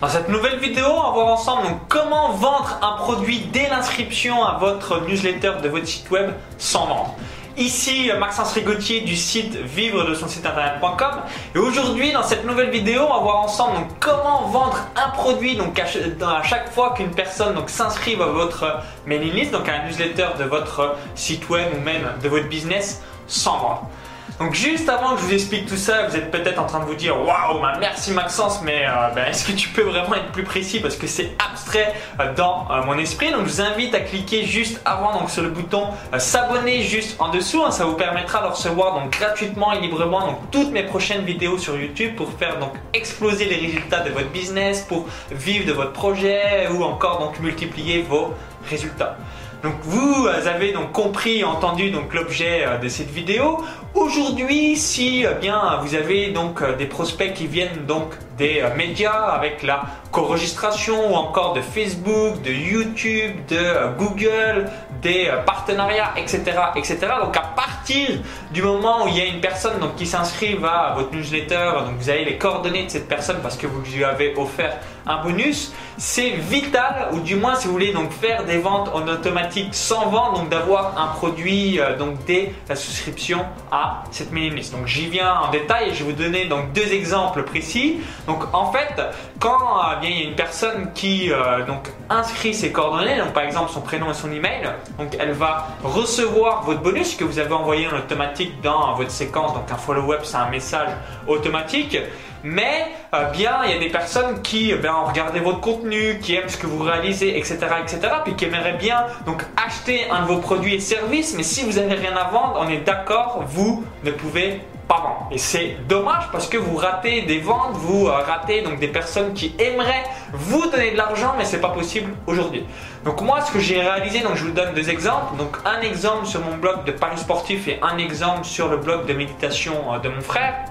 Dans cette nouvelle vidéo, on va voir ensemble comment vendre un produit dès l'inscription à votre newsletter de votre site web sans vendre. Ici Maxence Rigotier du site vivre de son site internet.com et aujourd'hui dans cette nouvelle vidéo on va voir ensemble comment vendre un produit donc à, chaque fois qu'une personne donc s'inscrive à votre mailing list donc à un newsletter de votre site web ou même de votre business sans vendre. Donc juste avant que je vous explique tout ça, vous êtes peut-être en train de vous dire waouh, merci Maxence, mais euh, bah, est-ce que tu peux vraiment être plus précis? Parce que c'est abstrait euh, dans euh, mon esprit. Donc je vous invite à cliquer juste avant donc sur le bouton s'abonner juste en dessous. Hein. ça vous permettra de recevoir donc gratuitement et librement donc toutes mes prochaines vidéos sur YouTube pour faire donc exploser les résultats de votre business, pour vivre de votre projet ou encore donc multiplier vos résultats. Donc vous avez donc compris, entendu l'objet euh, de cette vidéo. Aujourd'hui, si euh, bien vous avez donc euh, des prospects qui viennent donc des médias avec la co-registration ou encore de Facebook, de YouTube, de Google, des partenariats, etc., etc. Donc à partir du moment où il y a une personne donc qui s'inscrit à votre newsletter, donc vous avez les coordonnées de cette personne parce que vous lui avez offert un bonus, c'est vital ou du moins si vous voulez donc faire des ventes en automatique sans vente, donc d'avoir un produit euh, donc dès la souscription à cette mailing list. Donc j'y viens en détail et je vais vous donner donc deux exemples précis. Donc en fait, quand euh, bien, il y a une personne qui euh, donc inscrit ses coordonnées, donc par exemple son prénom et son email, donc elle va recevoir votre bonus que vous avez envoyé en automatique dans votre séquence. Donc un follow-up, c'est un message automatique. Mais euh, bien, il y a des personnes qui ben, ont votre contenu, qui aiment ce que vous réalisez, etc., etc., puis qui aimeraient bien donc acheter un de vos produits et services. Mais si vous n'avez rien à vendre, on est d'accord, vous ne pouvez pas vendre. Et c'est dommage parce que vous ratez des ventes, vous euh, ratez donc des personnes qui aimeraient vous donner de l'argent, mais c'est pas possible aujourd'hui. Donc moi, ce que j'ai réalisé, donc je vous donne deux exemples. Donc un exemple sur mon blog de Paris sportif et un exemple sur le blog de méditation euh, de mon frère.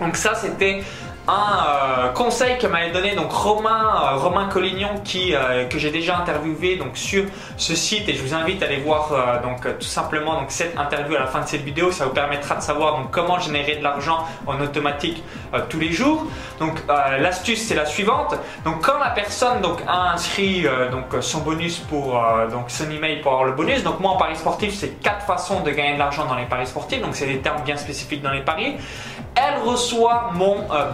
Donc ça, c'était un euh, conseil que m'avait donné donc Romain euh, Romain Collignon qui euh, que j'ai déjà interviewé donc sur ce site et je vous invite à aller voir donc tout simplement donc cette interview à la fin de cette vidéo. Ça vous permettra de savoir donc comment générer de l'argent en automatique tous les jours. Donc l'astuce c'est la suivante. Donc quand la personne donc a inscrit donc son bonus pour donc son email pour avoir le bonus donc moi en paris sportif c'est quatre façons de gagner de l'argent dans les paris sportifs. Donc c'est des termes bien spécifiques dans les paris. Elle reçoit mon euh,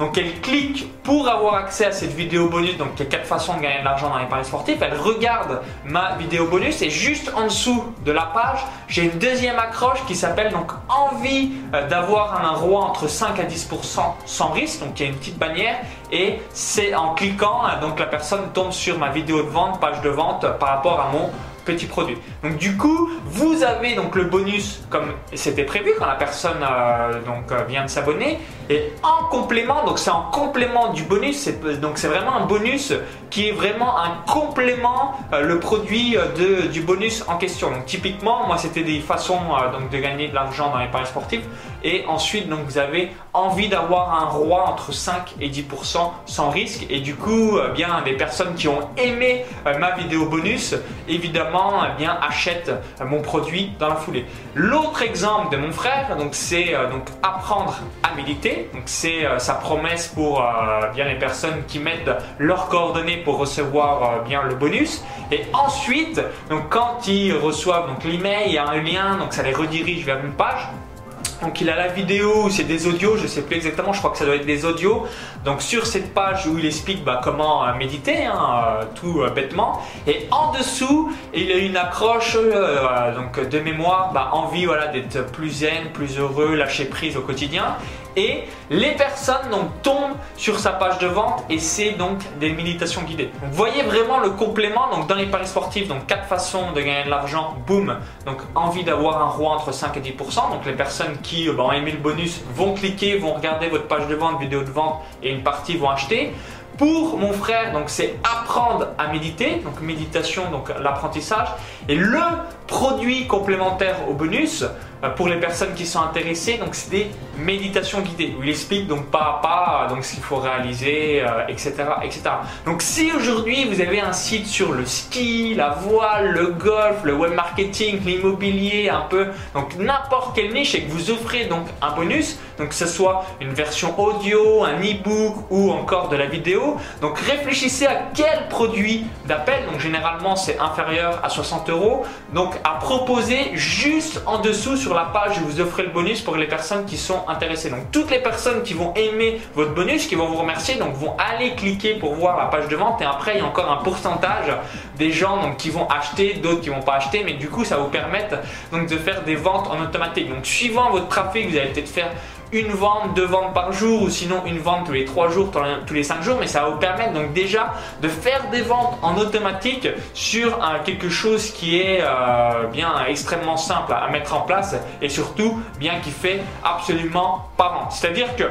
Donc elle clique pour avoir accès à cette vidéo bonus. Donc il y a quatre façons de gagner de l'argent dans les paris sportifs. Elle regarde ma vidéo bonus et juste en dessous de la page, j'ai une deuxième accroche qui s'appelle donc envie euh, d'avoir un roi entre 5 à 10% sans risque. Donc il y a une petite bannière et c'est en cliquant euh, donc la personne tombe sur ma vidéo de vente, page de vente par rapport à mon petit produit. Donc du coup, vous avez donc le bonus comme c'était prévu quand la personne euh, donc euh, vient de s'abonner et en complément, donc c'est en complément du bonus, donc c'est vraiment un bonus qui est vraiment un complément euh, le produit de, du bonus en question. Donc typiquement, moi c'était des façons donc de gagner de l'argent dans les paris sportifs et ensuite donc vous avez envie d'avoir un roi entre 5 et 10% sans risque et du coup bien des personnes qui ont aimé ma vidéo bonus évidemment eh bien, achète mon produit dans la foulée. L'autre exemple de mon frère, donc c'est euh, donc apprendre à méditer. Donc c'est euh, sa promesse pour euh, bien les personnes qui mettent leurs coordonnées pour recevoir bien le bonus. Et ensuite, quand ils reçoivent donc l'email, il y a un lien, donc ça les redirige vers une page. Donc il a la vidéo, c'est des audios, je sais plus exactement, je crois que ça doit être des audios. Donc sur cette page où il explique bah, comment euh, méditer, hein, euh, tout euh, bêtement. Et en dessous, il a une accroche donc de mémoire, bah, envie voilà, d'être plus zen, plus heureux, lâcher prise au quotidien et les personnes donc tombent sur sa page de vente et c'est donc des méditations guidées. vous voyez vraiment le complément donc dans les paris sportifs donc quatre façons de gagner de l'argent, boum. Donc envie d'avoir un roi entre 5 et 10 donc les personnes euh, bah, ont aimé le bonus vont cliquer, vont regarder votre page de vente, vidéo de vente et une partie vont acheter. Pour mon frère, donc c'est apprendre à méditer, donc méditation, donc l'apprentissage. Et le produit complémentaire au bonus, pour les personnes qui sont intéressées, donc c'est des méditations guidées où il explique donc pas à pas donc ce qu'il faut réaliser, etc., euh, etc. Donc si aujourd'hui vous avez un site sur le ski, la voile, le golf, le web marketing, l'immobilier, un peu donc n'importe quelle niche et que vous offrez donc un bonus, donc que ce soit une version audio, un e-book ou encore de la vidéo. Donc réfléchissez à quel produit d'appel, donc généralement c'est inférieur à 60 euros, donc à proposer juste en dessous sur la page où vous offrez le bonus pour les personnes qui sont intéressées. Donc toutes les personnes qui vont aimer votre bonus, qui vont vous remercier, donc vont aller cliquer pour voir la page de vente et après il y a encore un pourcentage des gens donc, qui vont acheter, d'autres qui vont pas acheter, mais du coup ça vous permettre donc de faire des ventes en automatique. Donc suivant votre trafic, vous allez peut-être faire une vente, deux ventes par jour ou sinon une vente tous les trois jours, tous les cinq jours, mais ça va vous permettre donc déjà de faire des ventes en automatique sur quelque chose qui est euh, bien extrêmement simple à mettre en place et surtout bien qui fait absolument pas vente. C'est-à-dire que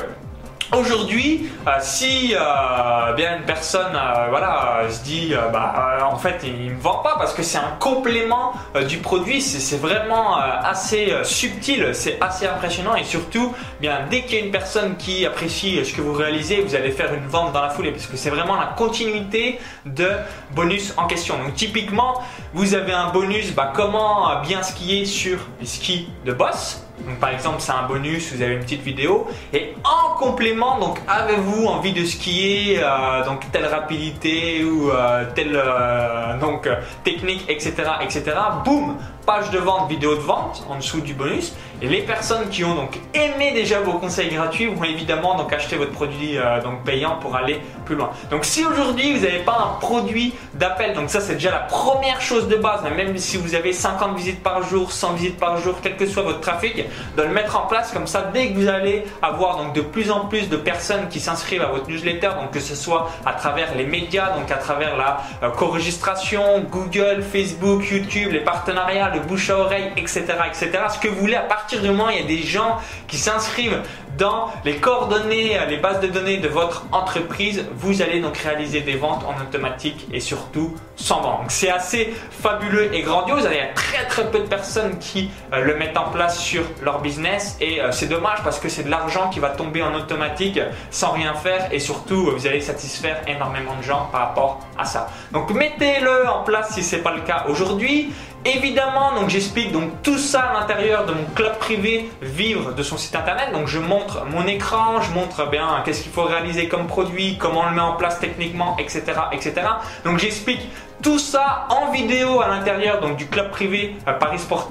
Aujourd'hui, euh, si euh, bien une personne euh, voilà, se dit bah, en fait il ne me vend pas parce que c'est un complément du produit, c'est vraiment assez subtil, c'est assez impressionnant et surtout bien dès qu'il y a une personne qui apprécie ce que vous réalisez, vous allez faire une vente dans la foulée parce que c'est vraiment la continuité de bonus en question. Donc typiquement, vous avez un bonus bah, comment bien skier sur les skis de boss donc par exemple, c'est un bonus, vous avez une petite vidéo. Et en complément, donc avez-vous envie de skier euh, donc telle rapidité ou euh, telle euh, donc technique, etc., etc. Boum, page de vente, vidéo de vente en dessous du bonus. Et les personnes qui ont donc aimé déjà vos conseils gratuits vont évidemment donc acheter votre produit euh, donc payant pour aller plus loin. Donc si aujourd'hui vous n'avez pas un produit d'appel, donc ça c'est déjà la première chose de base, même si vous avez 50 visites par jour, 100 visites par jour, quel que soit votre trafic, de le mettre en place comme ça dès que vous allez avoir donc de plus en plus de personnes qui s'inscrivent à votre newsletter, donc que ce soit à travers les médias, donc à travers la euh, co-registration, Google, Facebook, YouTube, les partenariats, bouche à oreille, etc., etc. Ce que vous voulez, à partir du moment où il y a des gens qui s'inscrivent dans les coordonnées, les bases de données de votre entreprise, vous allez donc réaliser des ventes en automatique et surtout sans vente. c'est assez fabuleux et grandiose. Il y a très très peu de personnes qui euh, le mettent en place sur leur business et euh, c'est dommage parce que c'est de l'argent qui va tomber en automatique sans rien faire et surtout vous allez satisfaire énormément de gens par rapport à ça. Donc mettez-le en place si ce n'est pas le cas aujourd'hui. Évidemment, donc j'explique donc tout ça à l'intérieur de mon club privé Vivre de son site internet. Donc je montre mon écran, je montre bien qu'est-ce qu'il faut réaliser comme produit, comment on le met en place techniquement, etc., etc. Donc j'explique tout ça en vidéo à l'intérieur donc du club privé euh, Paris Sport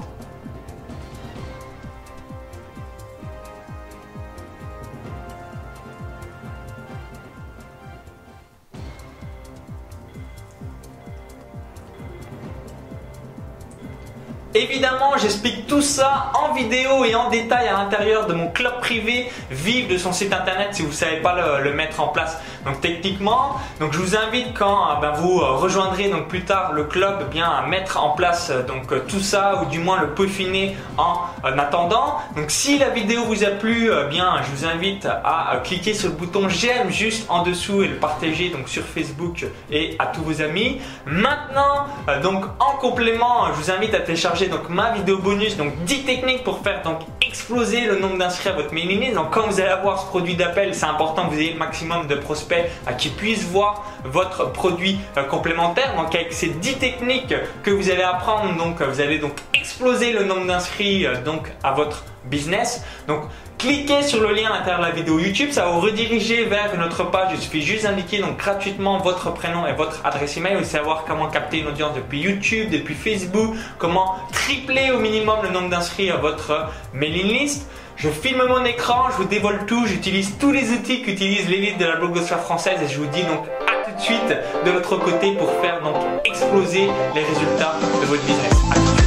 Évidemment, j'explique tout ça en vidéo et en détail à l'intérieur de mon club privé Vive de son site internet si vous ne savez pas le, mettre en place. Donc techniquement, donc je vous invite quand euh, ben, vous euh, rejoindrez donc plus tard le club eh bien à mettre en place euh, donc tout ça ou du moins le peaufiner en, attendant. Donc si la vidéo vous a plu, bien je vous invite à cliquer sur le bouton j'aime juste en dessous et le partager donc sur Facebook et à tous vos amis. Maintenant, donc en complément, je vous invite à télécharger donc ma vidéo bonus, donc 10 techniques pour faire donc exploser le nombre d'inscrits à votre mailing list. Donc quand vous allez avoir ce produit d'appel, c'est important que vous ayez le maximum de prospects à qui puissent voir votre produit euh, complémentaire. Donc avec ces 10 techniques que vous allez apprendre, donc vous allez donc exploser le nombre d'inscrits euh, donc à votre business. Donc cliquez sur le lien à l'intérieur de la vidéo YouTube, ça va vous rediriger vers une autre page. Il suffit juste d'indiquer donc gratuitement votre prénom et votre adresse email. Vous savoir comment capter une audience depuis YouTube, depuis Facebook, comment tripler au minimum le nombre d'inscrits à votre mailing list. Je filme mon écran, je vous dévoile tout, j'utilise tous les outils qu'utilise l'élite de la blogosphère française et je vous dis donc à tout de suite de l'autre côté pour faire donc exploser les résultats de votre business.